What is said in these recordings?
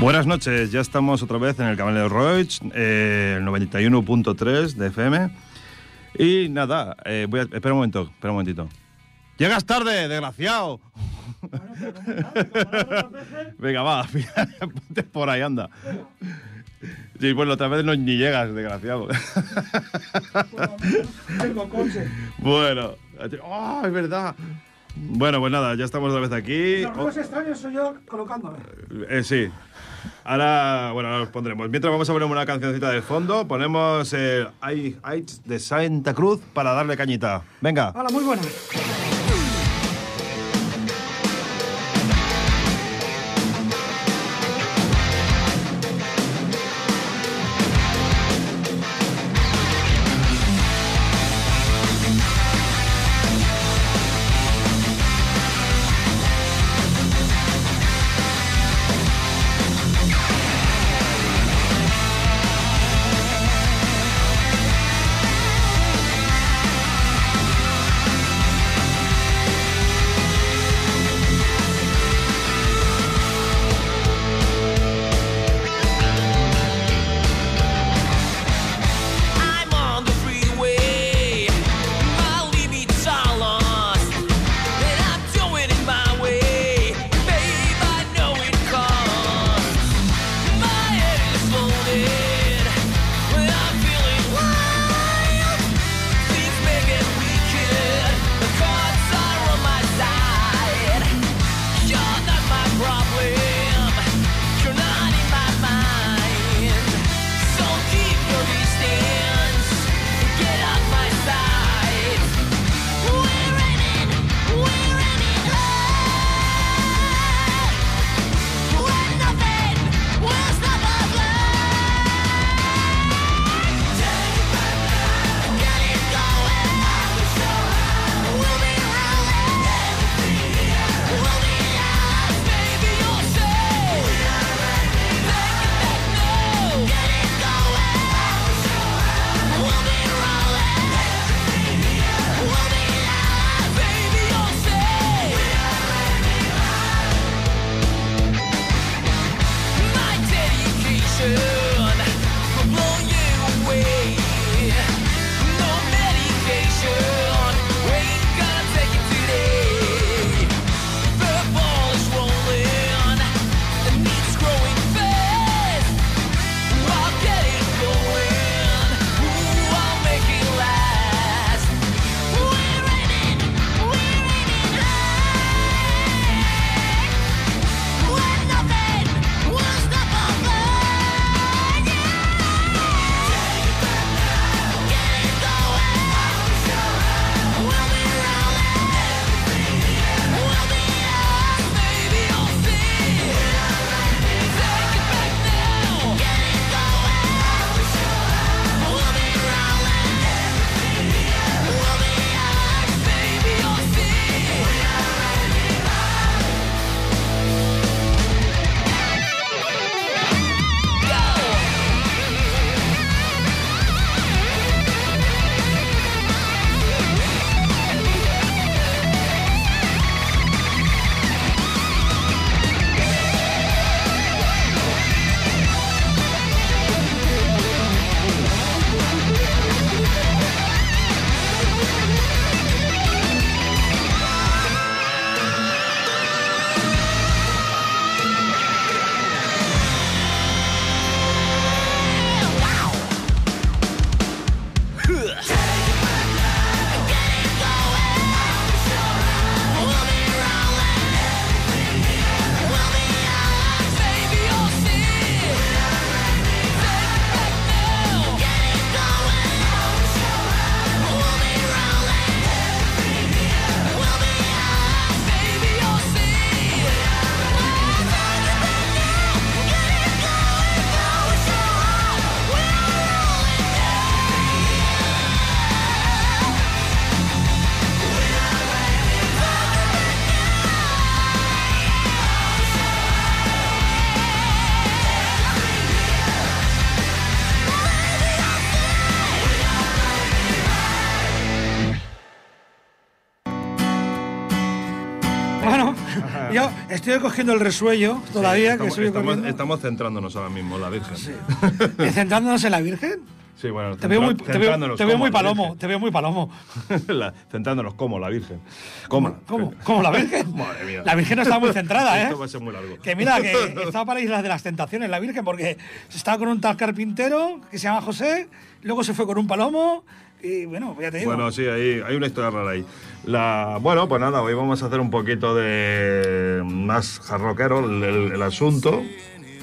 Buenas noches, ya estamos otra vez en el canal de Roig, eh, el 91.3 de FM. Y nada, eh, voy a, espera un momento, espera un momentito. ¡Llegas tarde, desgraciado! Venga, va, ponte por ahí, anda. Sí, bueno, otra vez no ni llegas, desgraciado. Tengo coche. bueno, ¡ah, es verdad! Bueno, pues nada, ya estamos otra vez aquí. Los ruidos extraños soy yo colocándome. Eh, sí. Ahora, bueno, ahora los pondremos. Mientras vamos a poner una cancioncita de fondo, ponemos el Heights de Santa Cruz para darle cañita. Venga. Hola, muy buena. Estoy cogiendo el resuello todavía, estamos, que estamos, estamos centrándonos ahora mismo en la Virgen. ¿Y centrándonos en la Virgen? Sí, bueno, Te veo muy, te veo, te veo muy palomo, te veo muy palomo. La- centrándonos como la Virgen. ¿Cómo? ¿Cómo? ¿Cómo la Virgen? Madre mía. La Virgen no está muy centrada, ¿eh? Esto va a ser muy largo. Que mira, que estaba para Islas de las Tentaciones, la Virgen, porque estaba con un tal carpintero que se llama José, luego se fue con un palomo, y bueno, ya te digo. Bueno, sí, hay, hay una historia rara ahí. La, bueno, pues nada, hoy vamos a hacer un poquito de más jarroquero el, el- el asunto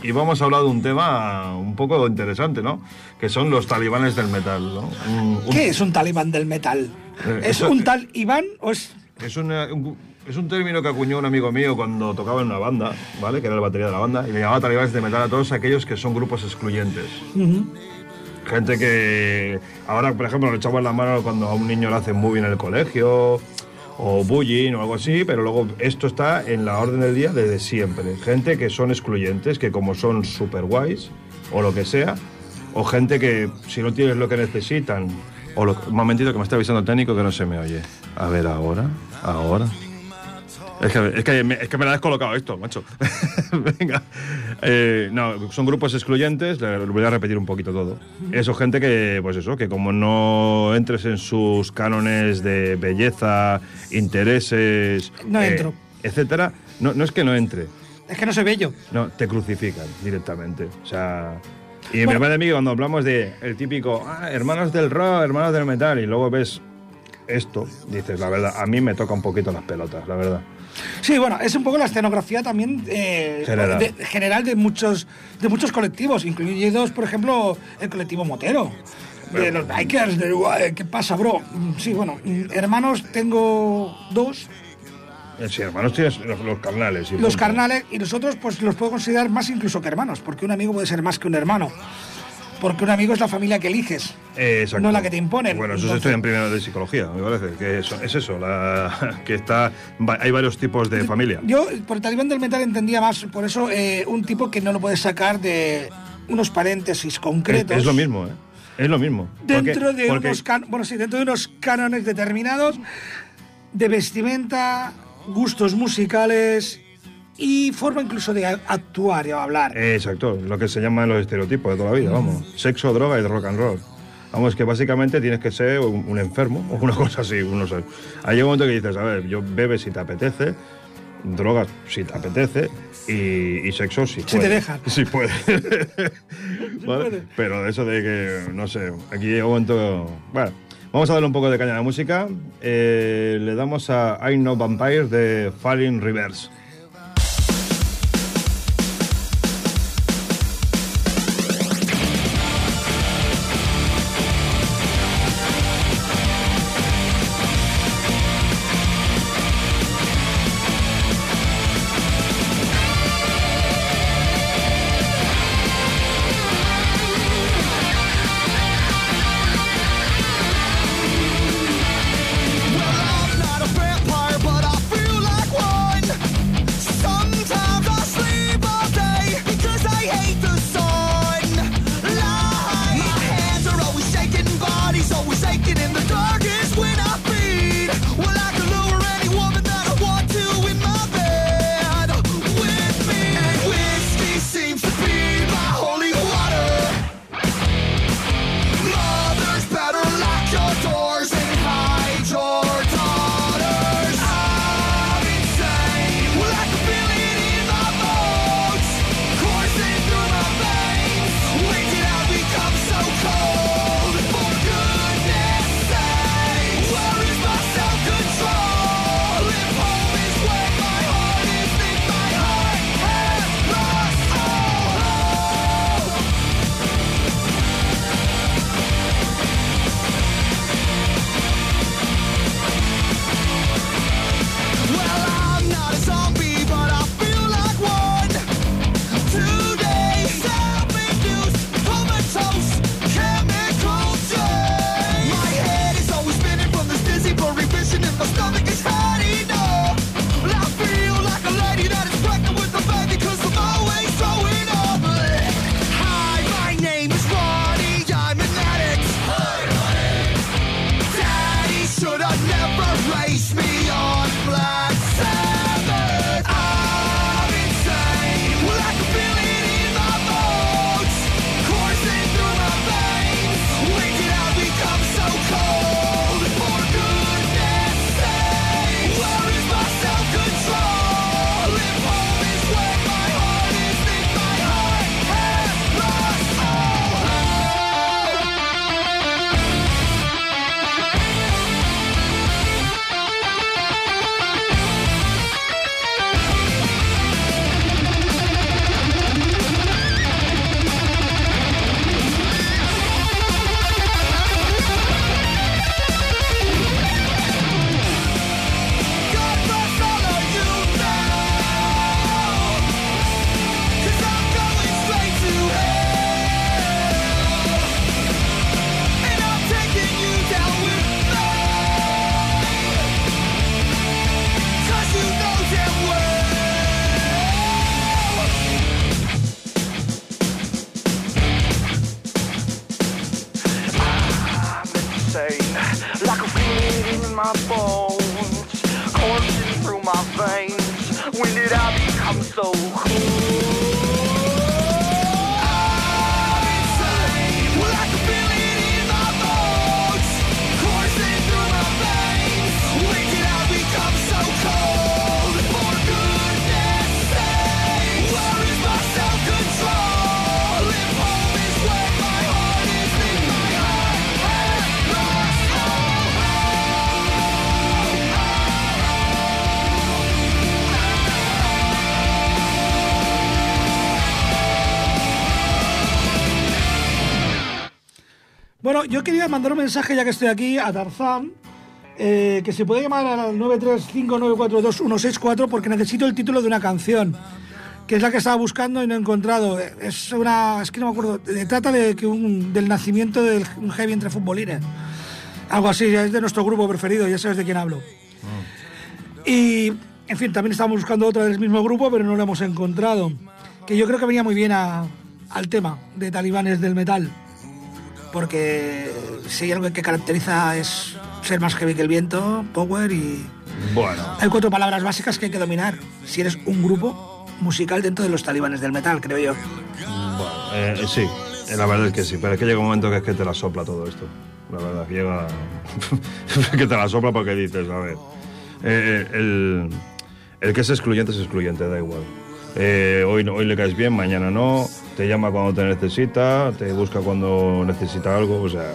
y vamos a hablar de un tema un poco interesante, ¿no? Que son los talibanes del metal, ¿no? Un- un- ¿Qué es un talibán del metal? Eh, ¿Es eso- un tal Iván o es.? Es, una- un, es un término que acuñó un amigo mío cuando tocaba en una banda, ¿vale? Que era el batería de la banda, y le llamaba talibanes de metal a todos aquellos que son grupos excluyentes. Gente que ahora, por ejemplo, le echamos la mano cuando a un niño le hacen muy bien en el colegio o bullying o algo así, pero luego esto está en la orden del día desde siempre. Gente que son excluyentes, que como son super guays o lo que sea, o gente que si no tienes lo que necesitan, o lo, un momentito que me está avisando el técnico que no se me oye. A ver, ahora, ahora. Es que, es, que me, es que me la has colocado esto, macho. Venga. Eh, no, son grupos excluyentes, le voy a repetir un poquito todo. Eso, gente que, pues eso, que como no entres en sus cánones de belleza, intereses, eh, No entro. etcétera, no, no es que no entre, Es que no soy bello. no, te crucifican directamente. O sea. Y Bueno. me parece a mí cuando hablamos de el típico, ah, hermanos del rock, hermanos del metal, y luego ves esto, dices, la verdad, a mí me toca un poquito las pelotas, la verdad. Sí, bueno, es un poco la escenografía también eh, General. de, general de muchos, de muchos colectivos, incluidos, por ejemplo, el colectivo motero. De los bikers, de, "Guay, ¿qué pasa, bro? Sí, bueno, hermanos tengo dos, Eh, Sí, hermanos tienes los, los carnales. y los punto. carnales, y nosotros pues los puedo considerar más incluso que hermanos, porque un amigo puede ser más que un hermano. Porque un amigo es la familia que eliges. Eh, no la que te imponen. Bueno, eso se estudia en primero de psicología, me parece. Que eso- es eso, la- que está, hay varios tipos de familia. Yo, por el talibán del metal, entendía más, por eso, eh, un tipo que no lo puedes sacar de unos paréntesis Es, concretos. es lo mismo, ¿eh? Es lo mismo. Dentro Porque- de porque- unos can- bueno, sí, dentro de unos cánones determinados de vestimenta, gustos musicales y forma incluso de actuar y hablar. Exacto, lo que se llaman los estereotipos de toda la vida, vamos. Sexo, droga y rock and roll. Vamos, que básicamente tienes que ser un, un enfermo o una cosa así, no sé. Hay un momento que dices, a ver, yo bebes si te apetece, drogas si te apetece y, y sexo si puedes. Si te dejan. Si puedes. ¿Vale? puede. Pero eso de que, no sé, aquí llega un momento... Bueno, vamos a darle un poco de caña a la música. Eh, le damos a I Know Vampires de Falling Reverse. Quería mandar un mensaje, ya que estoy aquí, a Tarzán, eh, que se puede llamar al 935942164 porque necesito el título de una canción, que es la que estaba buscando y no he encontrado. Es una... es que no me acuerdo, trata de que un, del nacimiento de un heavy entre futbolines. Algo así, es de nuestro grupo preferido, ya sabes de quién hablo. Y, en fin, también estábamos buscando otra del mismo grupo, pero no la hemos encontrado. Que yo creo que venía muy bien a- al tema de talibanes del metal. Porque si hay algo que caracteriza es ser más heavy que el viento, power y... Bueno, Hay cuatro palabras básicas que hay que dominar si eres un grupo musical dentro de los talibanes del metal, creo yo. bueno eh, sí, eh, la verdad es que sí, pero es que llega un momento que es que te la sopla todo esto. La verdad, llega. que te la sopla porque dices, a ver. eh, el, el que es excluyente es excluyente, da igual. Eh, hoy, hoy le caes bien, mañana no, te llama cuando te necesita, te busca cuando necesita algo, o sea,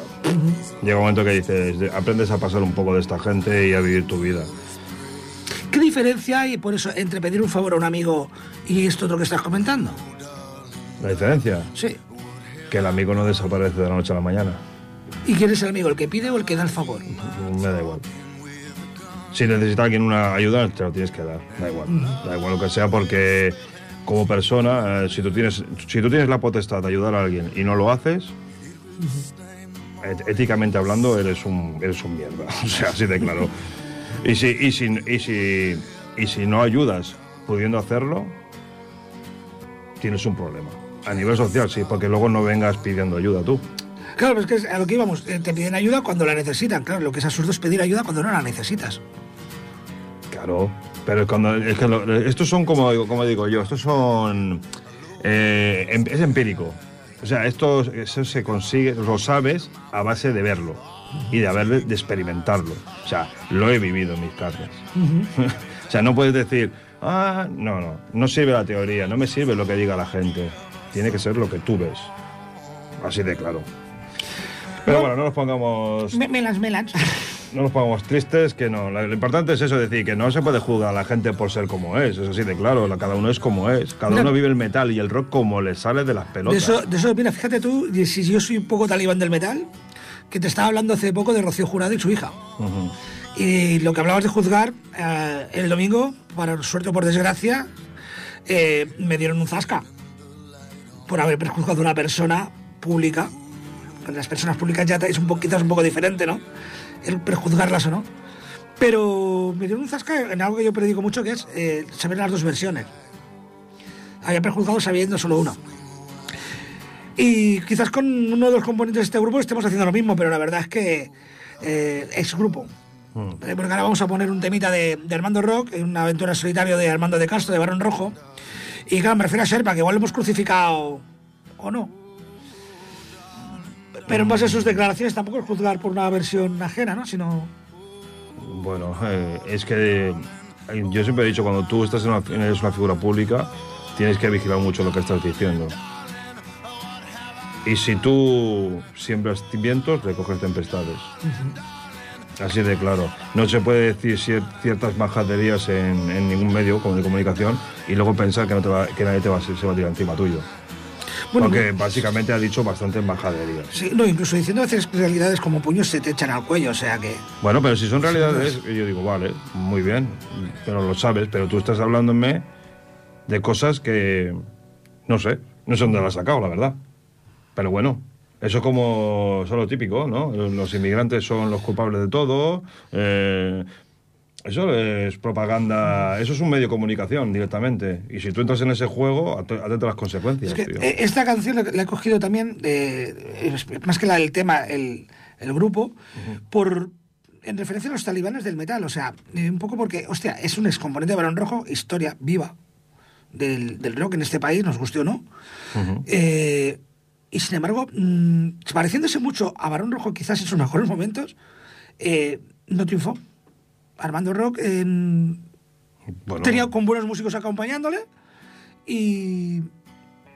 llega un momento que dices, de- aprendes a pasar un poco de esta gente y a vivir tu vida. ¿Qué diferencia hay, por eso, entre pedir un favor a un amigo y esto otro que estás comentando? La diferencia, Sí. que el amigo no desaparece de la noche a la mañana. ¿Y quién es el amigo, el que pide o el que da el favor? Me da igual. Si necesita alguien una ayuda, te lo tienes que dar. Da igual. Da igual lo que sea, porque como persona, eh, si, tú tienes, si tú tienes la potestad de ayudar a alguien y no lo haces, éticamente hablando, eres un, eres un mierda. O sea, así de claro. Y si, y, si, y, si, y si no ayudas pudiendo hacerlo, tienes un problema. A nivel social, sí, porque luego no vengas pidiendo ayuda tú. Claro, pero es que a lo que íbamos, eh, te piden ayuda cuando la necesitan. Claro, lo que es absurdo es pedir ayuda cuando no la necesitas. Claro, pero cuando es que lo- estos son como digo, como digo yo, estos son eh, em- es empírico. O sea, esto eso se consigue, lo sabes a base de verlo y de haber de experimentarlo. O sea, lo he vivido en mis carnes. o sea, no puedes decir, ah, no, no, no sirve la teoría, no me sirve lo que diga la gente. Tiene que ser lo que tú ves. Así de claro. Pero bueno, no nos pongamos Me- Melas, melas. no nos pongamos tristes, que no. Lo importante es eso, decir, que no se puede juzgar a la gente por ser como es, eso sí de claro, la- cada uno es como es, cada No. uno vive el metal y el rock como le sale de las De pelotas. eso, de eso, mira, fíjate tú, si yo soy un poco talibán del metal, que te estaba hablando hace poco de Rocío Jurado y su hija. Y lo que hablabas de juzgar, eh, el domingo, para suerte o por desgracia, eh, me dieron un zasca por haber prejuzgado a una persona pública. Las personas públicas ya es un poco, quizás un poco diferente, ¿no? El prejuzgarlas o no. Pero me dieron un zasca en algo que yo predico mucho, que es eh, saber las dos versiones. Había prejuzgado sabiendo solo una. Y quizás con uno de los componentes de este grupo estemos haciendo lo mismo, pero la verdad es que eh, es grupo. Eh, Porque ahora vamos a poner un temita de, de Armando Rock, una aventura en solitario de Armando de Castro, de Barón Rojo. Y claro, me refiero a Serpa, que igual lo hemos crucificado o no. Pero en base a sus declaraciones tampoco es juzgar por una versión ajena, ¿no? Sino... Bueno, eh, es que eh, yo siempre he dicho, cuando tú estás en una, eres una figura pública, tienes que vigilar mucho lo que estás diciendo. Y si tú siembras vientos, recoges tempestades. Así de claro. No se puede decir cier- ciertas majaderías en, en ningún medio como de comunicación y luego pensar que, no te va- que nadie te va, se va a tirar encima tuyo. Bueno, Porque básicamente ha dicho bastantes majaderías. Sí, no, incluso diciendo a veces realidades como puños se te echan al cuello, o sea que... Bueno, pero si son realidades, yo digo, vale, muy bien, pero lo sabes, pero tú estás hablándome de cosas que no sé, no sé dónde las has sacado, la verdad. Pero bueno, eso es como son lo típico, ¿no? Los inmigrantes son los culpables de todo. eh, eso es propaganda, eso es un medio de comunicación directamente. Y si tú entras en ese juego, at- atento a las consecuencias. Es que tío. eh, esta canción la, he cogido también, de, eh, más que la del tema, el, el grupo, por en referencia a los talibanes del metal. O sea, eh, un poco porque, hostia, es un excomponente de Barón Rojo, historia viva del, del rock en este país, nos guste o no. Eh, y sin embargo, mm, pareciéndose mucho a Barón Rojo, quizás en sus mejores momentos, eh, no triunfó. Armando Rock eh, Bueno, tenía con buenos músicos acompañándole y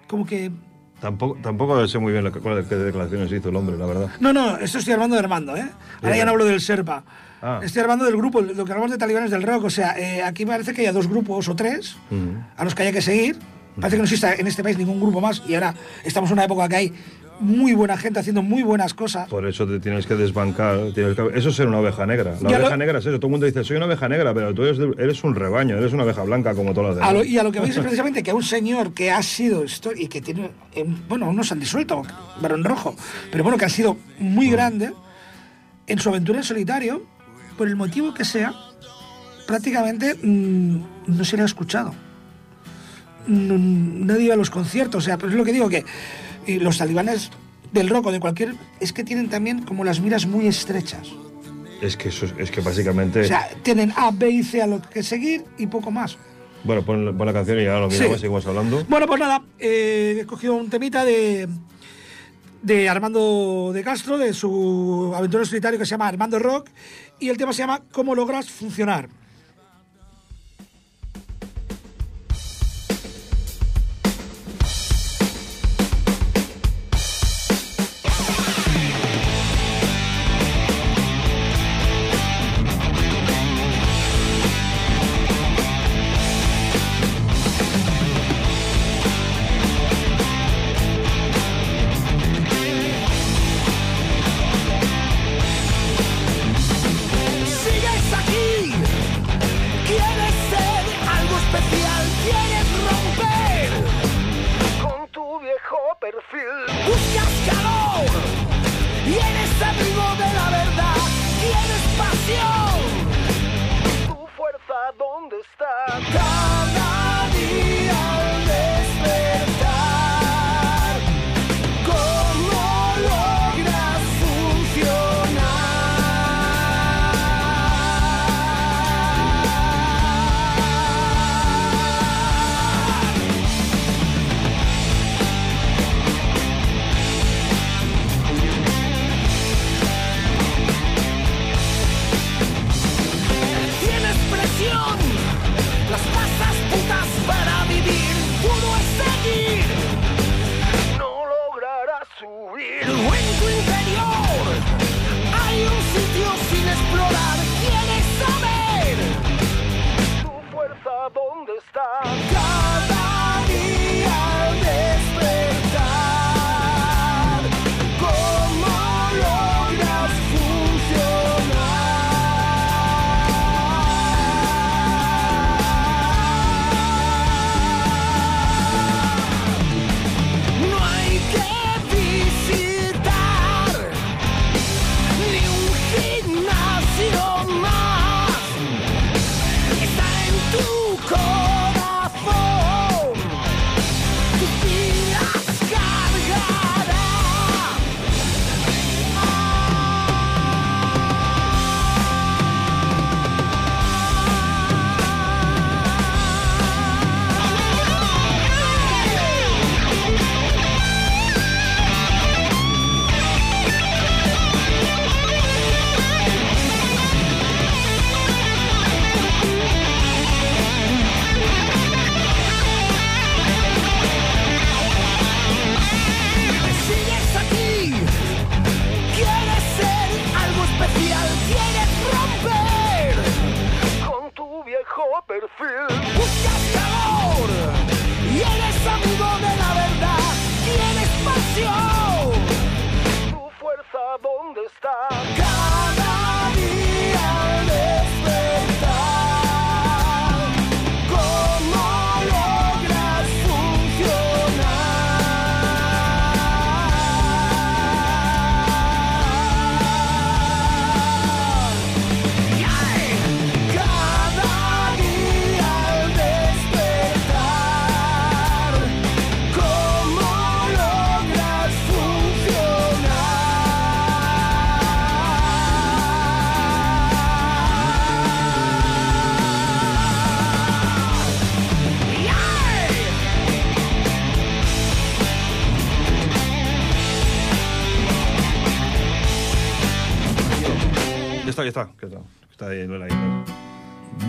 como que tampoco, tampoco sé muy bien cuáles qué declaraciones hizo el hombre, la verdad. No, no, esto estoy hablando de Armando, ¿eh? Ahora ya no hablo del Serpa. Ah. Estoy hablando del grupo, lo que hablamos de talibanes del rock. O sea, eh, aquí parece que hay dos grupos o tres a los que haya que seguir. Parece que no existe en este país ningún grupo más y ahora estamos en una época que hay muy buena gente haciendo muy buenas cosas. Por eso te tienes que desbancar. Eso es ser una oveja negra. La oveja negra es eso. Todo el mundo dice, soy una oveja negra, pero tú eres, un rebaño, eres una oveja blanca como todas las demás. y a lo que veis es precisamente que un señor que ha sido, y que tiene, eh, bueno, unos han disuelto, varón rojo, pero bueno, que ha sido muy mm. grande, en su aventura en solitario, por el motivo que sea, prácticamente mm, no se le ha escuchado. nadie iba a los conciertos, o sea, pero es lo que digo que y los talibanes del rock o de cualquier es que tienen también como las miras muy estrechas. Es que eso es que básicamente. O sea, tienen A, B y C a lo que seguir y poco más. Bueno, pon, la canción y ahora lo miramos y seguimos hablando. Bueno, pues nada, eh, he cogido un temita de, de Armando de Castro, de su aventura solitario que se llama Armando Rock, y el tema se llama ¿Cómo logras funcionar? Está,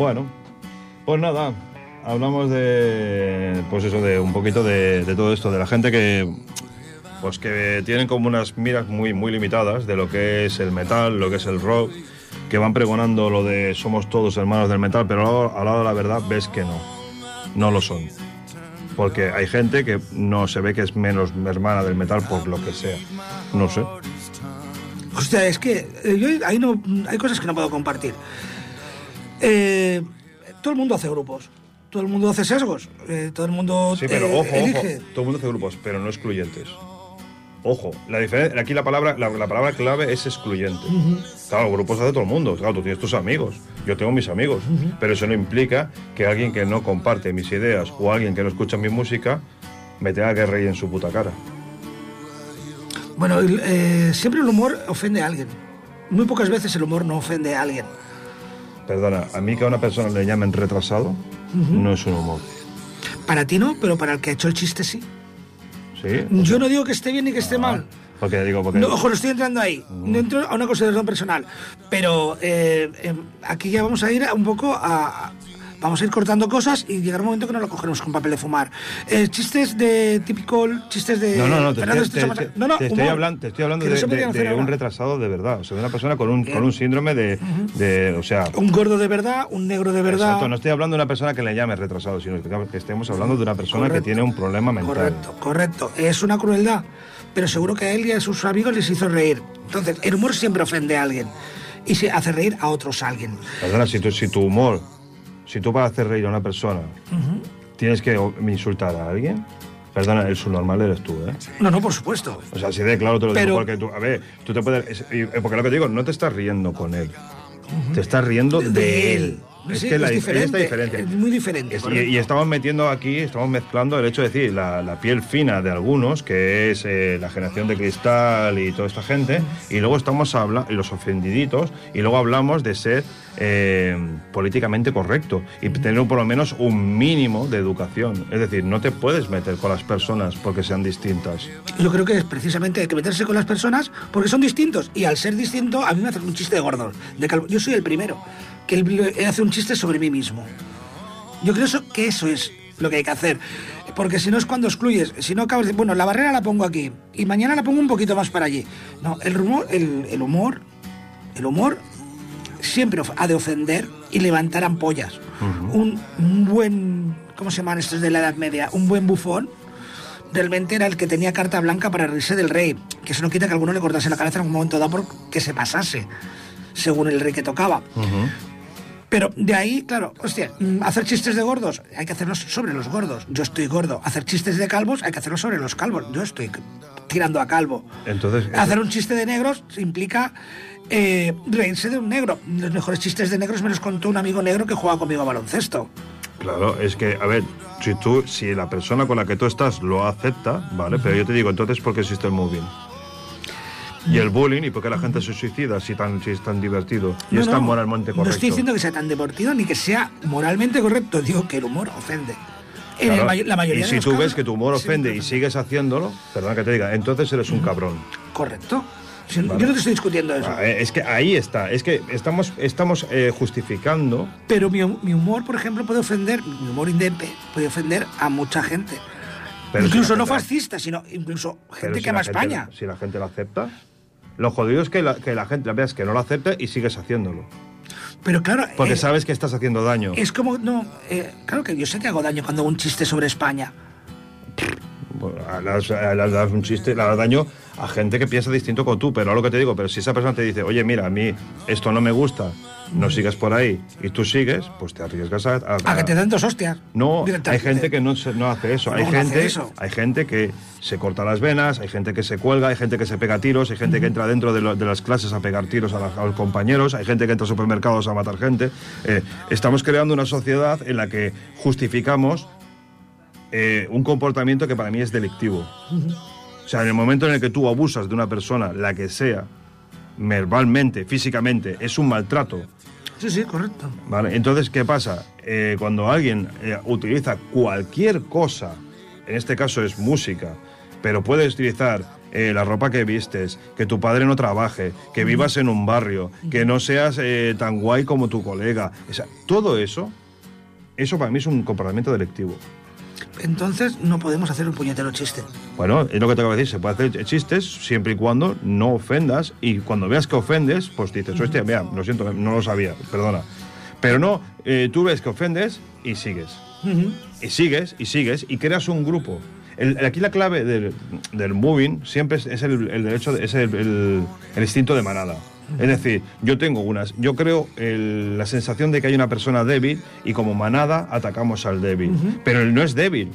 Bueno, pues nada, hablamos de, pues eso, de un poquito de, todo esto, de la gente que, pues que tienen como unas miras muy, muy limitadas de lo que es el metal, lo que es el rock, que van pregonando lo de somos todos hermanos del metal, pero a lado de la verdad ves que no, no lo son. Porque hay gente que no se ve que es menos hermana del metal por lo que sea. No sé. Hostia, es que eh, yo ahí no, hay cosas que no puedo compartir. Eh, todo el mundo hace grupos. Todo el mundo hace sesgos. eh, todo el mundo Sí, pero eh, ojo, ojo. Todo el mundo hace grupos, pero no excluyentes. Ojo, la diferencia, aquí la palabra, la, la palabra clave es excluyente. Claro, grupos hace todo el mundo. Claro, tú tienes tus amigos. Yo tengo mis amigos. Pero eso no implica que alguien que no comparte mis ideas o alguien que no escucha mi música me tenga que reír en su puta cara. Bueno, eh, siempre el humor ofende a alguien. Muy pocas veces el humor no ofende a alguien. Perdona, a mí que a una persona le llamen retrasado no es un humor. Para ti no, pero para el que ha hecho el chiste sí. ¿Sí? Yo no digo que esté bien ni que esté mal. Porque digo, porque. No, ojo, no estoy entrando ahí. No entro a una consideración personal. Pero eh, eh, aquí ya vamos a ir un poco a. Vamos a ir cortando cosas y llegará un momento que no lo cogeremos con papel de fumar. Eh, chistes de típico, chistes de. No, no, no, te, Fernando te- Masa- no, no, te estoy hablando, te estoy hablando de, de- de un retrasado de verdad. O sea, de una persona con un, con un síndrome de, de- O sea. Un gordo de verdad, un negro de verdad. Exacto, no estoy hablando de una persona que le llame retrasado, sino que, estemos hablando de una persona Correcto. que tiene un problema mental. Correcto, correcto. Es una crueldad, pero seguro que a él y a sus amigos les hizo reír. Entonces, el humor siempre ofende a alguien y se hace reír a otros alguien. Perdona, si tu, si tu humor, si tú para hacer reír a una persona tienes que insultar a alguien, perdona, el subnormal eres tú, ¿eh? No, no, por supuesto. O sea, así de claro te lo Pero- digo, porque tú, a ver, tú te puedes... es- y- porque lo que te digo, no te estás riendo con él, te estás riendo de, él. Sí, que la es dif- diferente, esta diferencia. es muy diferente, Es- y, estamos metiendo aquí, estamos mezclando el hecho de decir la, la piel fina de algunos, que es eh, la generación de cristal y toda esta gente, y luego estamos hablando, y los ofendiditos, y luego hablamos de ser eh, políticamente correcto y tener por lo menos un mínimo de educación. Es decir, no te puedes meter con las personas porque sean distintas. Yo creo que es precisamente que meterse con las personas porque son distintos. Y al ser distinto, a mí me hacen un chiste de gordo. De. Yo soy el primero que él hace un chiste sobre mí mismo. Yo creo que eso es lo que hay que hacer. Porque si no es cuando excluyes, si no acabas de. Bueno, la barrera la pongo aquí y mañana la pongo un poquito más para allí. No, el humor, el, el humor, el humor siempre ha de ofender y levantar ampollas. un, un buen. ¿Cómo se llaman estos de la Edad Media? Un buen bufón realmente era el que tenía carta blanca para reírse del rey. Que eso no quita que alguno le cortase la cabeza en algún momento dado por que se pasase, según el rey que tocaba. Pero de ahí, claro, hostia, mm, hacer chistes de gordos, hay que hacerlos sobre los gordos. Yo estoy gordo. Hacer chistes de calvos, hay que hacerlos sobre los calvos. Yo estoy tirando a calvo. Entonces, Hacer un chiste de negros implica eh, reírse de un negro. Los mejores chistes de negros me los contó un amigo negro que juega conmigo a baloncesto. Claro, es que, a ver, si tú, si la persona con la que tú estás lo acepta, ¿vale? Pero yo te digo, entonces, ¿por qué existe el moving? Y el bullying, ¿y por qué la gente se suicida si, tan, si es tan divertido y No, es no, tan moralmente correcto? No estoy diciendo que sea tan divertido ni que sea moralmente correcto. Digo que el humor ofende. En el Claro, may- la mayoría y de si los tú casos, ves que tu humor sí, ofende y sigues haciéndolo, perdona que te diga, entonces eres un cabrón. Correcto. Si- Yo no te estoy discutiendo eso. Ah, eh, Es que ahí está, es que estamos, estamos eh, justificando Pero mi, mi humor, por ejemplo, puede ofender, mi humor indepe puede ofender a mucha gente. Pero si incluso la no gente- fascista, sino incluso gente si que ama España. Si la gente lo acepta, lo jodido es que la, que la gente veas que no lo acepta y sigues haciéndolo. Pero claro, Porque eh, sabes que estás haciendo daño. es como, no, eh, claro que yo sé que hago daño cuando hago un chiste sobre España. Le das- un chiste, le das daño a gente que piensa distinto con tú, pero a lo que te digo, pero si esa persona te dice, oye, mira, a mí esto no me gusta, no sigas por ahí, y tú sigues, pues te arriesgas a... a- A que te den dos hostias. No, hay gente que no, se- no hace eso. No, hay, gente, eso. hay gente que se corta las venas, hay gente que se cuelga, hay gente que se pega tiros, hay gente que entra dentro de, lo- de las clases a pegar tiros a, la- a los compañeros, hay gente que entra a supermercados a matar gente. Eh, estamos creando una sociedad en la que justificamos eh, un comportamiento que para mí es delictivo. O sea, en el momento en el que tú abusas de una persona, la que sea, verbalmente, físicamente, es un maltrato. Sí, sí, correcto. ¿Vale? Entonces, ¿qué pasa? Eh, cuando alguien eh, utiliza cualquier cosa, en este caso es música, pero puedes utilizar eh, la ropa que vistes, que tu padre no trabaje, que vivas en un barrio, que no seas eh, tan guay como tu colega, o sea, todo eso, eso para mí es un comportamiento delictivo. Entonces no podemos hacer un puñetero chiste. Bueno, es lo que te acabo de decir, se puede hacer chistes siempre y cuando no ofendas y cuando veas que ofendes, pues dices, hostia, mira, lo siento, no lo sabía, perdona. Pero no, eh, tú ves que ofendes y sigues. y sigues, y sigues, y creas un grupo. El- aquí la clave del, del moving siempre es, el, el derecho, de- es el- el instinto de manada. Es decir, yo tengo unas, yo creo el- la sensación de que hay una persona débil y como manada atacamos al débil. Pero él no es débil.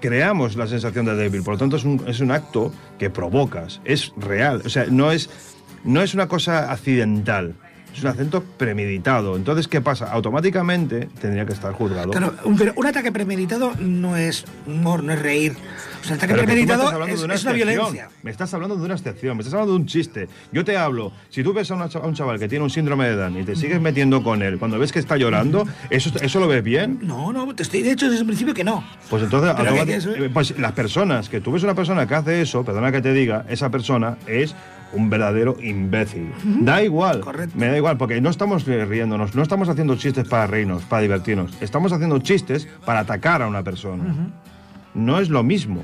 Creamos la sensación de débil. Por lo tanto, es un, es un acto que provocas. Es real. O sea, no es, no es una cosa accidental. Es un acento premeditado. Entonces, ¿qué pasa? Automáticamente tendría que estar juzgado. Claro, un, pero un ataque premeditado no es humor, no es reír. O sea, el ataque premeditado es, de una es una excepción. violencia. Me estás hablando de una excepción, me estás hablando de un chiste. Yo te hablo, si tú ves a, una a un chaval que tiene un síndrome de Down y te sigues metiendo con él, cuando ves que está llorando, ¿eso, eso lo ves bien? No, no, te estoy de hecho desde el principio que no. Pues entonces, que- eso- eh, pues las personas, que tú ves una persona que hace eso, perdona que te diga, esa persona es un verdadero imbécil. Da igual, Correcto. me da igual, porque no estamos riéndonos, no estamos haciendo chistes para reírnos, para divertirnos, estamos haciendo chistes para atacar a una persona. No es lo mismo.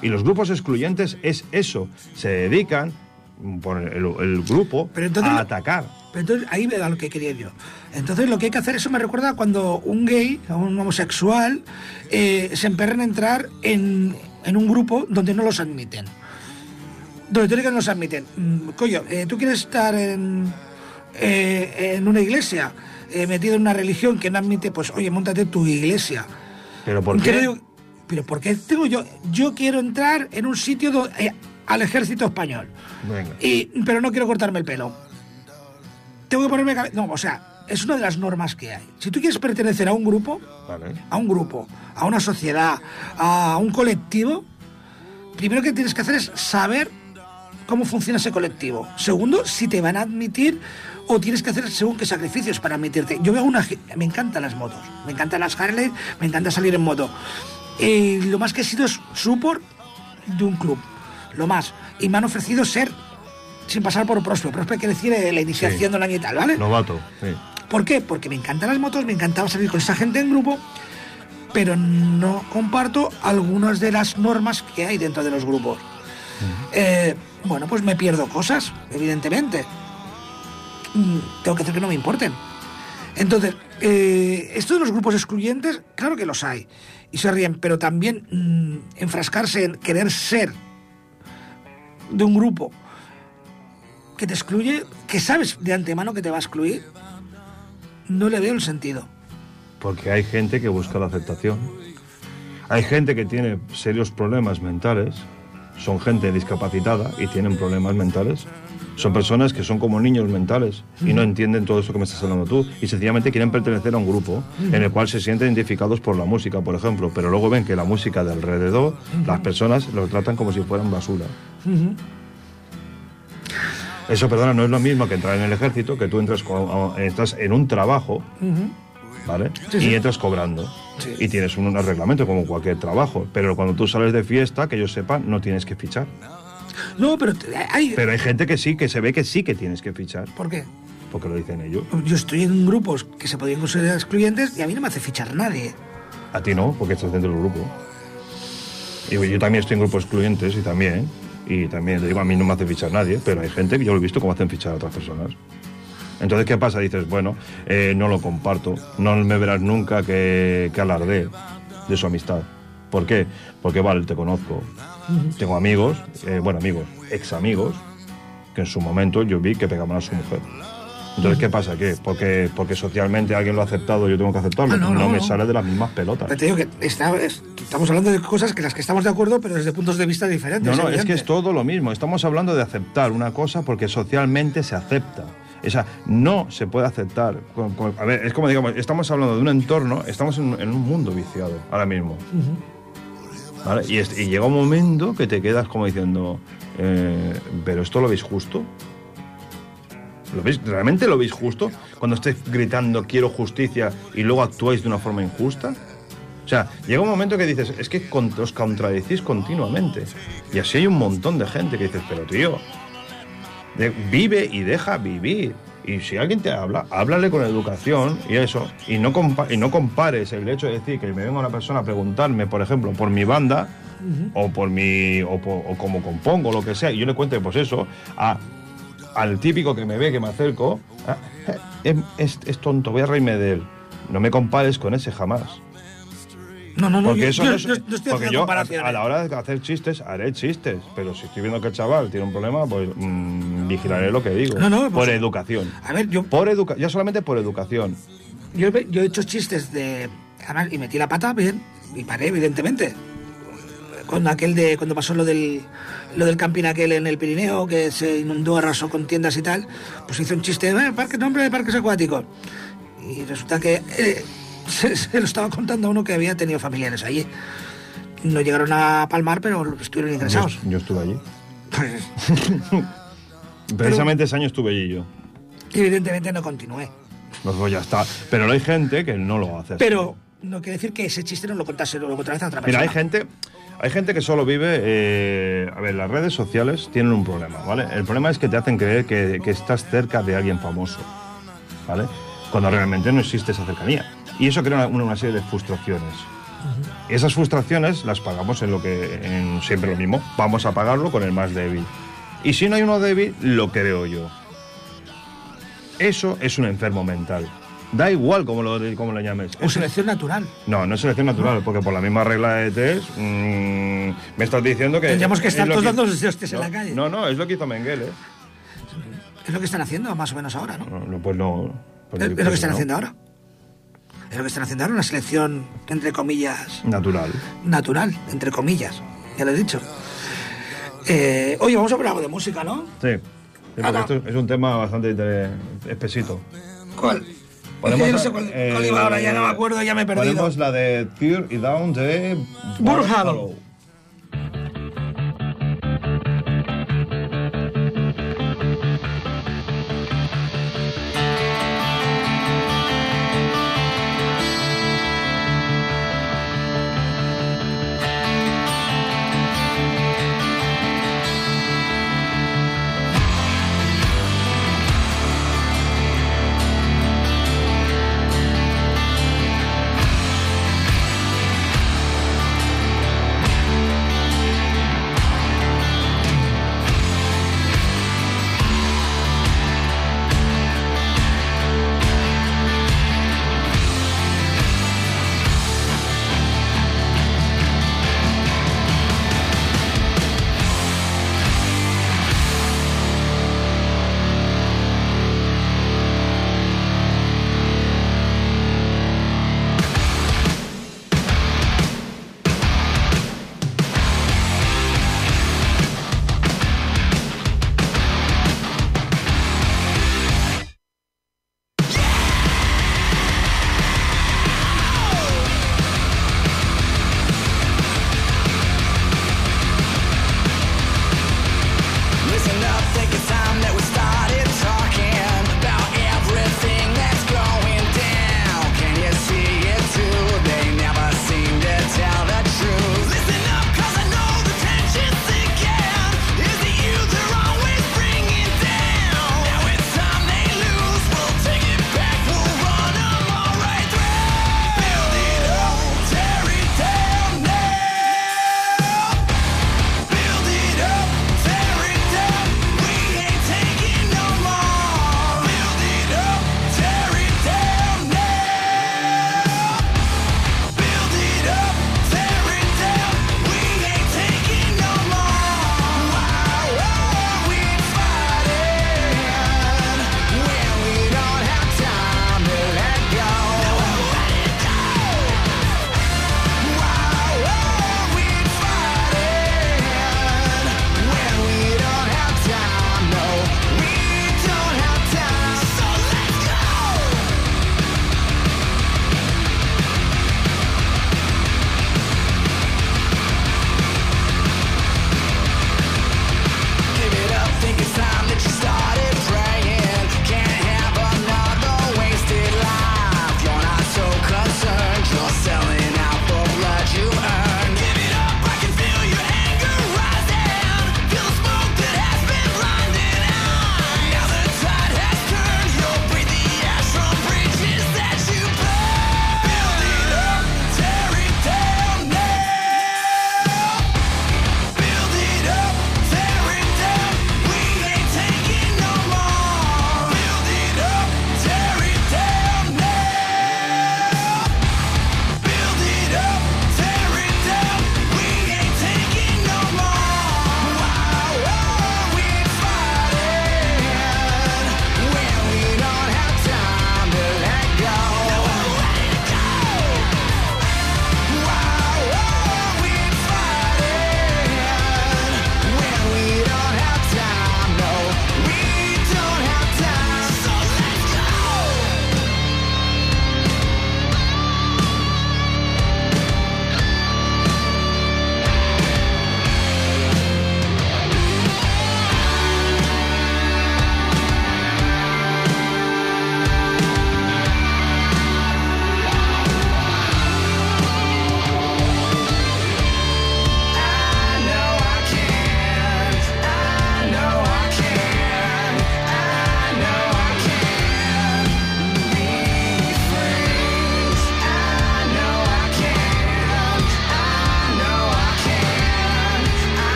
Y los grupos excluyentes es eso, se dedican por el, el grupo Pero entonces a atacar. Pero entonces ahí era lo que quería yo. Entonces lo que hay que hacer, eso me recuerda a cuando un gay un homosexual eh, se emperra en entrar en, en un grupo donde no los admiten. Donde teóricamente no los admiten. Mm, coño, eh, tú quieres estar en, eh, en una iglesia, metido en una religión que no admite, pues oye, montate tu iglesia. ¿Pero por qué? Pero ¿por qué tengo yo? Yo quiero entrar en un sitio do- eh, al ejército español. Venga. Y, pero no quiero cortarme el pelo. Tengo que ponerme... No, o sea, es una de las normas que hay. Si tú quieres pertenecer a un grupo, Vale. a un grupo, a una sociedad, a un colectivo, primero que tienes que hacer es saber cómo funciona ese colectivo. Segundo, si te van a admitir o tienes que hacer según qué sacrificios para admitirte. Yo veo una... Me encantan las motos, me encantan las Harley, me encanta salir en moto. Y lo más que he sido es support de un club, lo más. Y me han ofrecido ser sin pasar por Próspero. Próspero quiere decir eh, la iniciación Sí. del año y tal, ¿vale? Novato, sí. ¿Por qué? Porque me encantan las motos, me encantaba salir con esa gente en grupo, pero no comparto algunas de las normas que hay dentro de los grupos. Eh, bueno, pues me pierdo cosas, evidentemente. Mm, Tengo que hacer que no me importen. Entonces, eh, esto de los grupos excluyentes, claro que los hay. Y se ríen, pero también mm, enfrascarse en querer ser de un grupo que te excluye, que sabes de antemano que te va a excluir, no le veo el sentido. Porque hay gente que busca la aceptación. Hay gente que tiene serios problemas mentales. Son gente discapacitada y tienen problemas mentales. Son personas que son como niños mentales y no entienden todo eso que me estás hablando tú. Y sencillamente quieren pertenecer a un grupo en el cual se sienten identificados por la música, por ejemplo. Pero luego ven que la música de alrededor, las personas lo tratan como si fueran basura. Eso, perdona, no es lo mismo que entrar en el ejército, que tú entras estás en un trabajo ¿vale? Y entras cobrando. Sí. Y tienes un, un reglamento como cualquier trabajo. Pero cuando tú sales de fiesta, que yo sepa, no tienes que fichar. No, pero hay... Pero hay gente que sí, que se ve que sí que tienes que fichar. ¿Por qué? Porque lo dicen ellos. Yo estoy en grupos que se podrían considerar excluyentes y a mí no me hace fichar nadie. A ti no, porque estás dentro del grupo. Y yo también estoy en grupos excluyentes y también. Y también, te digo, a mí no me hace fichar nadie, pero hay gente que yo lo he visto cómo hacen fichar a otras personas. Entonces, ¿qué pasa? Dices, bueno, eh, no lo comparto, no me verás nunca que, que alarde de su amistad. ¿Por qué? Porque, vale, te conozco. Tengo amigos, eh, bueno, amigos, ex amigos, que en su momento yo vi que pegaban a su mujer. Entonces, ¿qué pasa? ¿Qué? Porque, porque socialmente alguien lo ha aceptado, yo tengo que aceptarlo. Ah, no, no, me no. sale de las mismas pelotas. Pero te digo que está- es- estamos hablando de cosas que las que estamos de acuerdo, pero desde puntos de vista diferentes. No, no, es evidente. que es todo lo mismo. Estamos hablando de aceptar una cosa porque socialmente se acepta. O sea, no se puede aceptar. con- con- a ver, es como digamos, estamos hablando de un entorno, estamos en, en un mundo viciado ahora mismo. Y, es- y llega un momento que te quedas como diciendo, eh, ¿pero esto lo veis justo? ¿Lo? ¿Realmente lo veis justo? Cuando estéis gritando quiero justicia y luego actuáis de una forma injusta. O sea, llega un momento que dices, es que os contradecís continuamente. Y así hay un montón de gente que dices, pero tío, vive y deja vivir. Y si alguien te habla, háblale con educación y eso. Y no, compa- y no compares el hecho de decir que me venga una persona a preguntarme, por ejemplo, por mi banda o por mi o, por- o como compongo, lo que sea, y yo le cuente pues eso a, al típico que me ve, que me acerco, ah, eh, es, es- es tonto, voy a reírme de él. No me compares con ese jamás. No, no, no, Porque yo- eso yo- no es- yo- estoy porque yo, a, la hora de hacer chistes, haré chistes. Pero si estoy viendo que el chaval tiene un problema, pues mm, vigilaré lo que digo. No, no, pues- por educación. A ver, yo, Por educa ya solamente por educación. yo, he- yo he hecho chistes de. además, y metí la pata bien, y paré, evidentemente. Con aquel de. Cuando pasó lo del. Lo del camping aquel en el Pirineo, que se inundó, arrasó con tiendas y tal, pues hice un chiste, eh, parque, nombre de parques acuáticos. Y resulta que eh, se, se lo estaba contando a uno que había tenido familiares allí. No llegaron a palmar, pero estuvieron Yo, ingresados. yo estuve allí. Precisamente ese año estuve allí yo. evidentemente no continué. Pues, pues ya está. Pero hay gente que no lo hace así. Pero no quiere decir que ese chiste no lo contase luego otra vez a otra Mira, persona. hay gente, hay gente que solo vive. eh, a ver, las redes sociales tienen un problema, ¿vale? El problema es que te hacen creer que, que estás cerca de alguien famoso, ¿vale? Cuando realmente no existe esa cercanía. Y eso crea una, una serie de frustraciones. Y esas frustraciones las pagamos en lo que. en siempre lo mismo. Vamos a pagarlo con el más débil. Y si no hay uno débil, lo creo yo. Eso es un enfermo mental. Da igual cómo lo, cómo lo llames. O selección natural. no, no es selección natural, porque por la misma regla de test mm, me estás diciendo que... Tendríamos que es estar todos dando en no, la calle. No, no, es lo que hizo Mengele. Es lo que están haciendo más o menos ahora, ¿no? No, no, pues no. pues es, es lo que están haciendo ahora. Es lo que están haciendo ahora, una selección, entre comillas, Natural. natural, entre comillas. Ya lo he dicho. Eh, oye, vamos a hablar algo de música, ¿no? Sí. Sí, porque esto es un tema bastante espesito. ¿Cuál? Ponemos Es que yo no sé cuál, cuál iba ahora, ya no me acuerdo, ya me he perdido. Ponemos la de Tear It Down de... Burn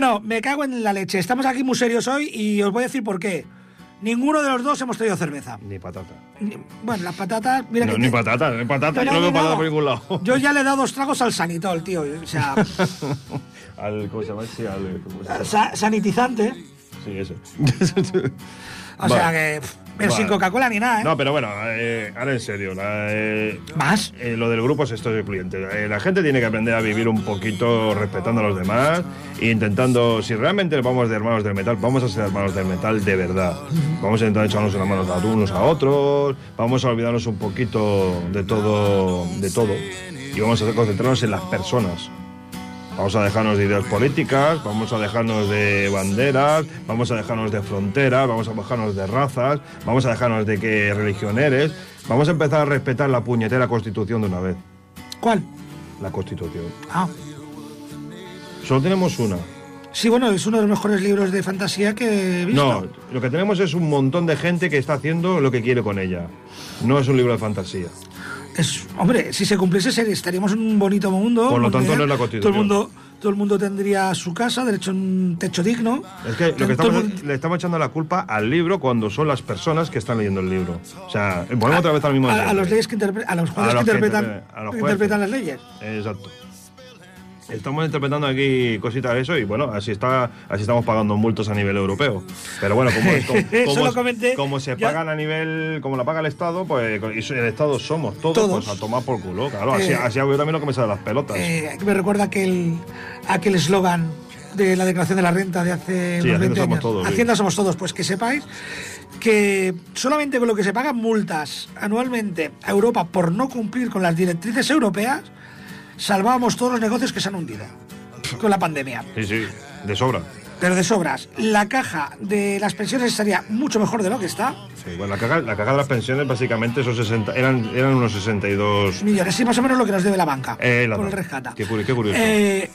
Bueno, me cago en la leche. Estamos aquí muy serios hoy y os voy a decir por qué. Ninguno de los dos hemos traído cerveza. Ni patata. Ni- Bueno, las patatas. Mira No, que ni te- patata, ni patata. Pero Yo no veo patata por ningún lado. Yo ya le he dado dos tragos al sanitol, tío. O sea, Al, ¿Cómo se llama? Sí, al. ¿cómo se llama? sa- sanitizante. Sí, ese. O sea que. pff, Pero sin. Coca-Cola ni nada, ¿eh? No, pero bueno, eh, ahora en serio. la, eh, Más. eh, lo del grupo es esto excluyente. Eh, la gente tiene que aprender a vivir un poquito respetando a los demás intentando, si realmente vamos de hermanos del metal, vamos a ser hermanos del metal de verdad. Vamos a intentar echarnos las manos a unos a otros, vamos a olvidarnos un poquito de todo, de todo y vamos a concentrarnos en las personas. Vamos a dejarnos de ideas políticas, vamos a dejarnos de banderas, vamos a dejarnos de fronteras, vamos a dejarnos de razas, vamos a dejarnos de qué religión eres. Vamos a empezar a respetar la puñetera constitución de una vez. ¿Cuál? La constitución. Ah. Solo tenemos una. Sí, bueno, es uno de los mejores libros de fantasía que he visto. No, lo que tenemos es un montón de gente que está haciendo lo que quiere con ella. No es un libro de fantasía. Es, hombre, si se cumpliese sería- estaríamos en un bonito mundo. Por lo tanto, no es la Todo Constitución. el mundo, todo el mundo tendría su casa, derecho a un techo digno. Es que lo que Todo estamos, mundo- le estamos echando la culpa al libro cuando son las personas que están leyendo el libro. O sea, volvemos otra vez al mismo a, a los leyes que interpre- a los jueces A que los que interpretan, que interpretan las leyes. Exacto. Estamos interpretando aquí cositas de eso y bueno, así está, así estamos pagando multos a nivel europeo. Pero bueno, como, es- como, Eso como lo es- comenté. como se Ya- pagan a nivel, como la paga el Estado, pues y el Estado somos todos, Todos. pues a tomar por culo. Claro, así, Eh, así hago yo también lo que me sale de las pelotas. Eh, me recuerda aquel aquel eslogan de la declaración de la renta de hace Sí, unos Hacienda 20 somos años. todos, sí. Hacienda somos todos, pues que sepáis que solamente con lo que se pagan multas anualmente a Europa por no cumplir con las directrices europeas, salvábamos todos los negocios que se han hundido con la pandemia. Sí, sí, de sobra. Pero de sobras, la caja de las pensiones estaría mucho mejor de lo que está. Sí, bueno, la caja, la caja de las pensiones básicamente esos 60, eran, eran unos 62 Millones, y más o menos lo que nos debe la banca Eh, la por el rescata. Qué qué curioso. Eh,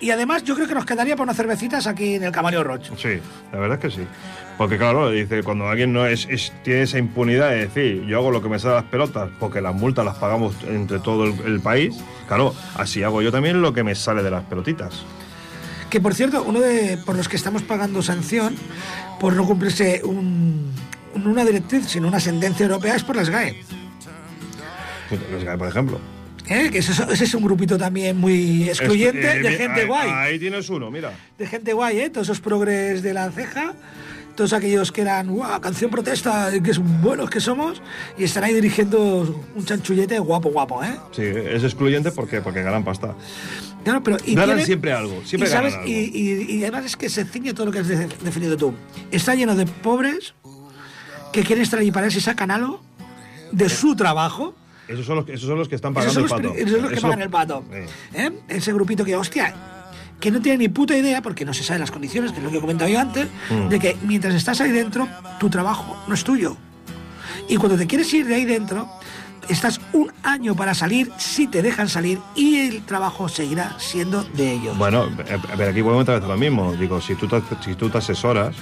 y, además yo creo que nos quedaría por unas cervecitas aquí en el Camaleo Roche. Sí, la verdad es que sí. Porque claro, dice, cuando alguien no es, es- tiene esa impunidad de decir, yo hago lo que me sale de las pelotas, porque las multas las pagamos entre todo el, el país, claro, así hago yo también lo que me sale de las pelotitas. Que por cierto, uno de por los que estamos pagando sanción por no cumplirse un- un- una directriz, sino una sentencia europea es por las GAE. Los GAE, por ejemplo. ¿Eh? Que ese, es- ese es un grupito también muy excluyente Es- eh, de gente ahí, guay. Ahí tienes uno, mira. De gente guay, ¿eh? Todos esos progres de la ceja. Todos aquellos que eran, guau, canción protesta, que son buenos que somos, y están ahí dirigiendo un chanchullete guapo, guapo, ¿eh? Sí, es excluyente porque, porque ganan pasta. Claro, pero y Ganan siempre algo, siempre y, sabes, ganan algo. Y, y- y además es que se ciñe todo lo que has de- definido tú. Está lleno de pobres que quieren estar allí para ver si sacan algo de su trabajo. Esos son los, que- esos son los que están Esos pagando el pato. esos son los que Eso- pagan el pato. Eh. Ese grupito que, hostia, que no tiene ni puta idea, porque no se saben las condiciones, que es lo que he comentado yo antes, Mm. de que mientras estás ahí dentro, tu trabajo no es tuyo. Y cuando te quieres ir de ahí dentro, estás un año para salir, si te dejan salir, y el trabajo seguirá siendo de ellos. Bueno, eh, pero aquí volvemos otra vez a lo mismo. Digo, si tú te, si tú te asesoras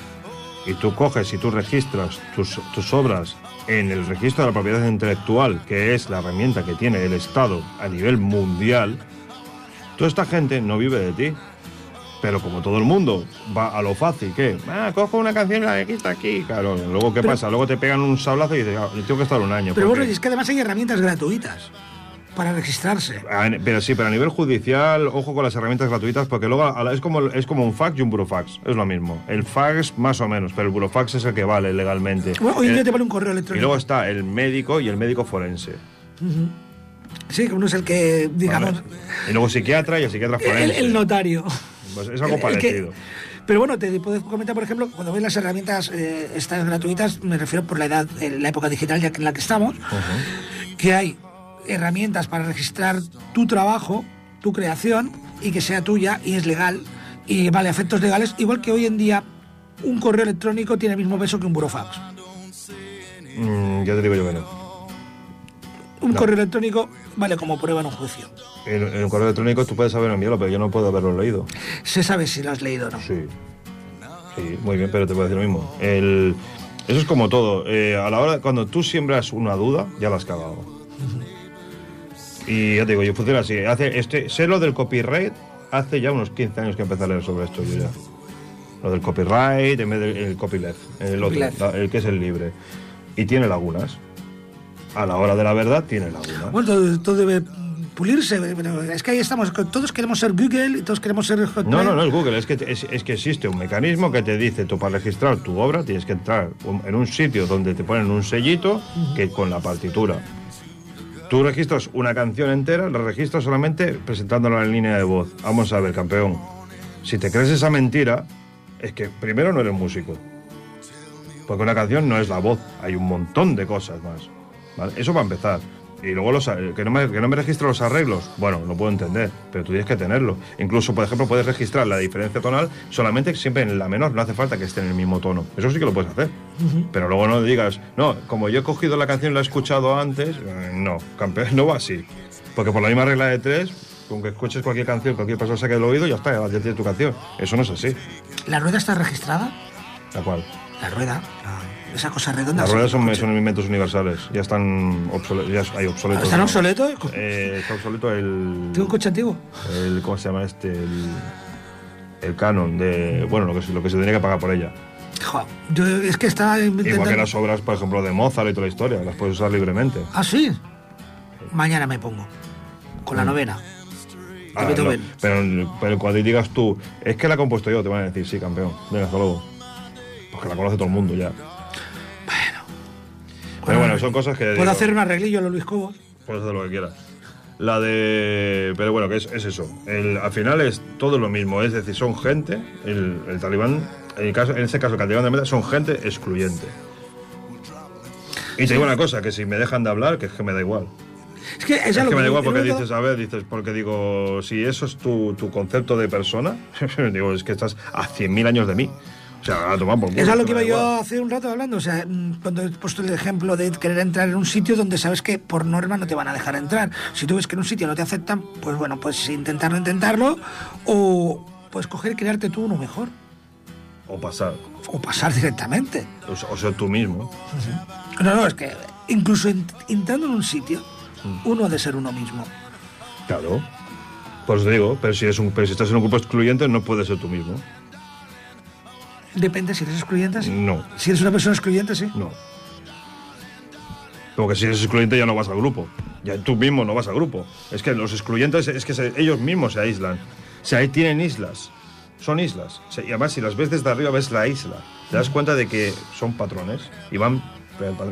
y tú coges y tú registras tus, tus obras en el registro de la propiedad intelectual, que es la herramienta que tiene el Estado a nivel mundial, toda esta gente no vive de ti. Pero como todo el mundo va a lo fácil, ¿qué? Ah, cojo una canción y la registro aquí. Claro, luego ¿qué Pero- pasa? Luego te pegan un sablazo y dices, ah, tengo que estar un año. Pero porque- bueno, es que además hay herramientas gratuitas para registrarse. Pero sí, pero a nivel judicial, ojo con las herramientas gratuitas, porque luego es como, es como un fax y un burofax, es lo mismo. El fax más o menos, pero el burofax es el que vale legalmente. Bueno, hoy en Eh, día te vale un correo y electrónico. luego está el médico y el médico forense. Sí, que uno es el que, digamos, ¿vale? Y luego psiquiatra y el psiquiatra forense. el notario. Pues es algo que- parecido. pero bueno, te puedo comentar, por ejemplo, cuando ves las herramientas eh, estas gratuitas, me refiero por la edad, en la época digital ya en la que estamos, que hay herramientas para registrar tu trabajo, tu creación, y que sea tuya y es legal y vale efectos legales, igual que hoy en día un correo electrónico tiene el mismo peso que un burofax. Mm, ya te digo yo que no. Un No. correo electrónico vale como prueba en un juicio. En, en el correo electrónico tú puedes haber enviado, pero yo no puedo haberlo leído. Se sabe si lo has leído o no. Sí. Sí, muy bien, pero te voy a decir lo mismo. El, eso es como todo. eh, a la hora, cuando tú siembras una duda, ya la has cagado. Y ya te digo, yo funciona así. Hace este, sé lo del copyright hace ya unos 15 años que empecé a leer sobre esto yo ya. Lo del copyright, en vez del copyleft, el otro, Copyleft. la- el que es el libre. Y tiene lagunas. A la hora de la verdad tiene lagunas. Bueno, todo, todo debe pulirse, pero es que ahí estamos, todos queremos ser Google y todos queremos ser Hotmail. No, no, no es Google, es que, es, es que existe un mecanismo que te dice, tú para registrar tu obra tienes que entrar en un sitio donde te ponen un sellito que con la partitura. Tú registras una canción entera, la registras solamente presentándola en línea de voz. Vamos a ver, campeón. Si te crees esa mentira, es que primero no eres músico. Porque una canción no es la voz, hay un montón de cosas más. Eso va a empezar. Y luego los, a- que, no me, que no me registro los arreglos, bueno, lo puedo entender, pero tú tienes que tenerlo. Incluso, por ejemplo, puedes registrar la diferencia tonal solamente siempre en la menor, no hace falta que esté en el mismo tono. Eso sí que lo puedes hacer. Pero luego no digas, no, como yo he cogido la canción y la he escuchado antes, eh, no, campeón, no va así. Porque por la misma regla de tres, con que escuches cualquier canción, cualquier persona saque el oído, ya está, ya tienes tu canción. Eso no es así. ¿La rueda está registrada? La cual. La rueda, la- esa cosa redonda. Las ruedas son, son inventos universales, ya están obsoletos. Ya hay obsoletos. ¿Están ¿no? obsoletos? Eh, está obsoleto el, ¿Tengo un coche antiguo? el. ¿Cómo se llama este? El, el canon de. Bueno, lo que, se- lo que se tenía que pagar por ella. Yo es que estaba intentando... Igual que las obras, por ejemplo, de Mozart y toda la historia, las puedes usar libremente. ¿Ah, sí? Mañana me pongo. Con la novena. Ah, no, pero, pero cuando digas tú, es que la he compuesto yo, te van a decir, sí, campeón, venga, hasta luego. Porque la conoce todo el mundo ya. Pero bueno, son cosas que. Puedo digo, hacer un arreglillo a los Luis Cobos. Puedes hacer lo que quieras. La de. Pero bueno, que es, es eso. El- al final es todo lo mismo. Es decir, son gente. El, el talibán, en, el caso, en ese caso, el talibán de Meta, son gente excluyente. Y te digo una cosa: que si me dejan de hablar, que es que me da igual. Es que, es Es que me da igual porque dices, a ver, dices, porque digo, si eso es tu, tu concepto de persona, digo, es que estás a 100.000 años de mí. Sea, a tomar por culo, Es a lo que iba yo hace un rato hablando. O sea, mm, cuando he puesto el ejemplo de querer entrar en un sitio donde sabes que por norma no te van a dejar entrar. Si tú ves que en un sitio no te aceptan, pues bueno, pues intentarlo, intentarlo. O puedes coger y crearte tú uno mejor. O pasar. O pasar directamente. O, sea- o ser tú mismo. No, no, es que incluso ent- entrando en un sitio, uno ha de ser uno mismo. Claro. Pues digo, pero si, eres un, pero si estás en un grupo excluyente, no puedes ser tú mismo. Depende si eres excluyente, sí. No, Si eres una persona excluyente, sí. no. Porque si eres excluyente ya no vas al grupo. Ya tú mismo no vas al grupo. Es que los excluyentes es que se- ellos mismos se aíslan. O sea, ahí tienen islas. Son islas. Y además, si las ves desde arriba, ves la isla. Te das cuenta de que son patrones. Y van.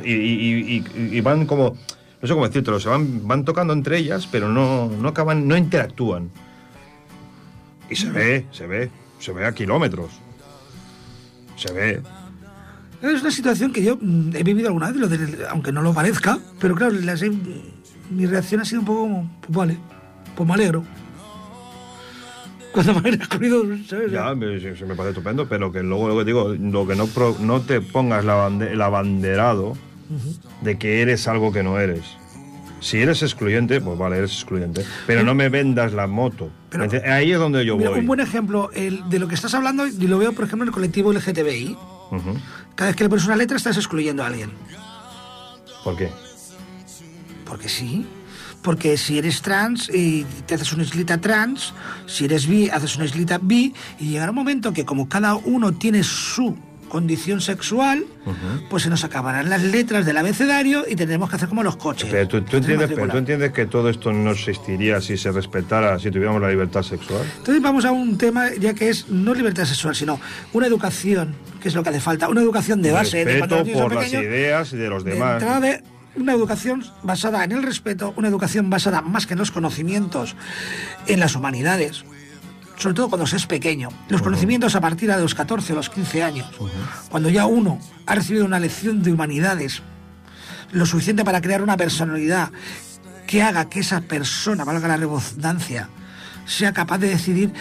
Y, y- y- y van como. No sé cómo decírtelo. Se van, van tocando entre ellas, pero no, no acaban. No interactúan. Y se ve, se ve. Se ve a kilómetros. Se ve. Es una situación que yo mm, he vivido alguna vez, lo de- aunque no lo parezca, pero claro, las he- mi reacción ha sido un poco pues vale, pues me alegro. Cuando me han excluido, ¿sabes? Ya, me, se, se me parece estupendo, pero que luego lo que digo, lo que no, no te pongas la bande- el abanderado de que eres algo que no eres. Si eres excluyente, pues vale, eres excluyente. Pero no me vendas la moto. Ahí es donde yo Mira, voy. un buen ejemplo el, de lo que estás hablando, y lo veo, por ejemplo, en el colectivo LGTBI. Cada vez que le pones una letra, estás excluyendo a alguien. ¿Por qué? Porque sí. Porque si eres trans y te haces una islita trans, si eres bi, haces una islita bi, y llegará un momento que como cada uno tiene su condición sexual, pues se nos acabarán las letras del abecedario y tendremos que hacer como los coches. Pero tú, entiendes, pero tú entiendes que todo esto no existiría si se respetara, si tuviéramos la libertad sexual. Entonces vamos a un tema ya que es no libertad sexual, sino una educación, que es lo que hace falta, una educación de base. de Respeto son por las pequeños, ideas de los de demás. de una educación basada en el respeto, una educación basada más que en los conocimientos, en las humanidades. Sobre todo cuando se es pequeño. Los conocimientos a partir de los 14 o los 15 años. Cuando ya uno ha recibido una lección de humanidades lo suficiente para crear una personalidad que haga que esa persona, valga la redundancia, sea capaz de decidir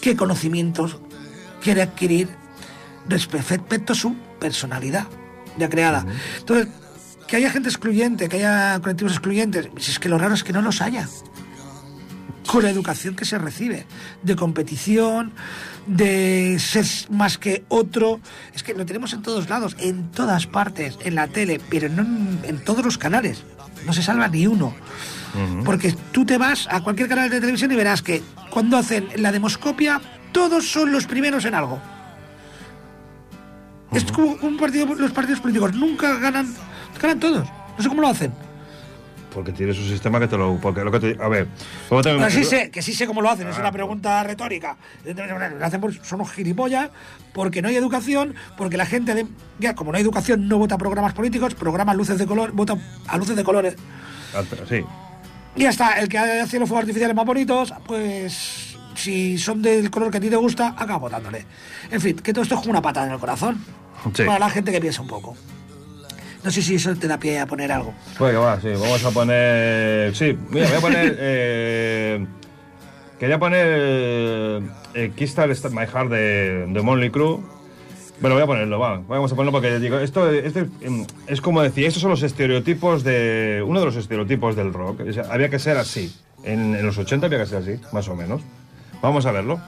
qué conocimientos quiere adquirir respecto a su personalidad ya creada. Entonces, que haya gente excluyente, que haya colectivos excluyentes, si es que lo raro es que no los haya. Con la educación que se recibe, de competición, de ser más que otro. Es que lo tenemos en todos lados, en todas partes, en la tele, pero no en, en todos los canales. No se salva ni uno. Porque tú te vas a cualquier canal de televisión y verás que cuando hacen la demoscopia, todos son los primeros en algo. Es como un partido, los partidos políticos nunca ganan, ganan todos. No sé cómo lo hacen. Porque tiene su sistema que te lo. Porque lo que te, a ver. luego te- Pero sí sé, que sí sé cómo lo hacen, es una pregunta retórica. Lo hacen por- son unos gilipollas, porque no hay educación, porque la gente, de- ya, como no hay educación, no vota programas políticos, programas luces de color, vota a luces de colores. Ah, Sí. Y ya está, el que hace los fuegos artificiales más bonitos, pues si son del color que a ti te gusta, acaba votándole. En fin, que todo esto es como una patada en el corazón. Sí. Para la gente que piensa un poco. No sé si eso te da pie a poner algo. Pues que va, sí. Vamos a poner. Sí, mira, voy a poner. eh, quería poner. Eh, Kickstarter Start My Heart de, de Monly Crew. Bueno, voy a ponerlo, va. Vamos a ponerlo porque digo, esto, esto em, es como decía, estos son los estereotipos de. Uno de los estereotipos del rock. O sea, había que ser así. En, en los 80 había que ser así, más o menos. Vamos a verlo.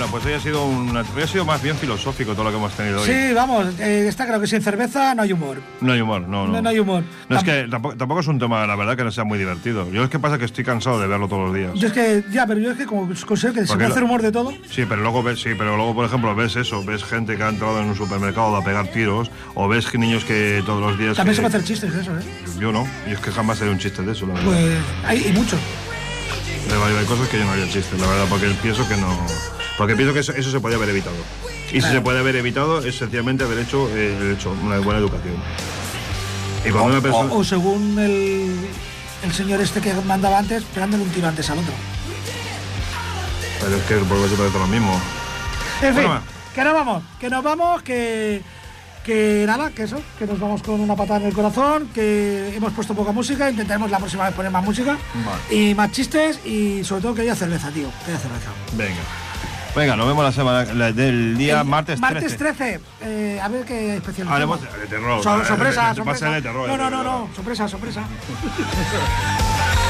Bueno, pues hoy ha sido un, hoy ha sido más bien filosófico todo lo que hemos tenido hoy. Sí, vamos, eh, está claro que sin cerveza no hay humor. No hay humor, no, no. No, no hay humor. No, es que tampoco, tampoco es un tema, la verdad, que no sea muy divertido. Yo es que pasa que estoy cansado de verlo todos los días. Yo es que, ya, pero yo es que como considero que se puede hacer humor de todo. Sí, pero luego ves, sí, pero luego, por ejemplo, ves eso, ves gente que ha entrado en un supermercado a pegar tiros, o ves que niños que todos los días. También que- se puede hacer chistes de eso, ¿eh? Yo no, y es que jamás sería un chiste de eso, la verdad. Pues hay y muchos. Hay, hay cosas que yo no haría chistes, la verdad, porque pienso que no. Porque pienso que eso, eso se podía haber evitado. Y si se puede haber evitado, es sencillamente haber hecho, eh, hecho una buena educación. Y cuando una persona. O, o según el, el señor este que mandaba antes, pegándole un tiro antes al otro. Pero es que vuelve a ser lo mismo. En fin, Bueno, que nos vamos, que nos vamos, que, que nada, que eso, que nos vamos con una patada en el corazón, que hemos puesto poca música, intentaremos la próxima vez poner más música Vale. y más chistes y sobre todo que haya cerveza, tío, que haya cerveza. Venga. Venga, nos vemos la semana la- del día El martes 13. Martes 13, eh, a ver qué especial. Haremos hacemos. de terror. So- eh, sorpresa, sorpresa. de terror. No, no, no, no, sorpresa, sorpresa.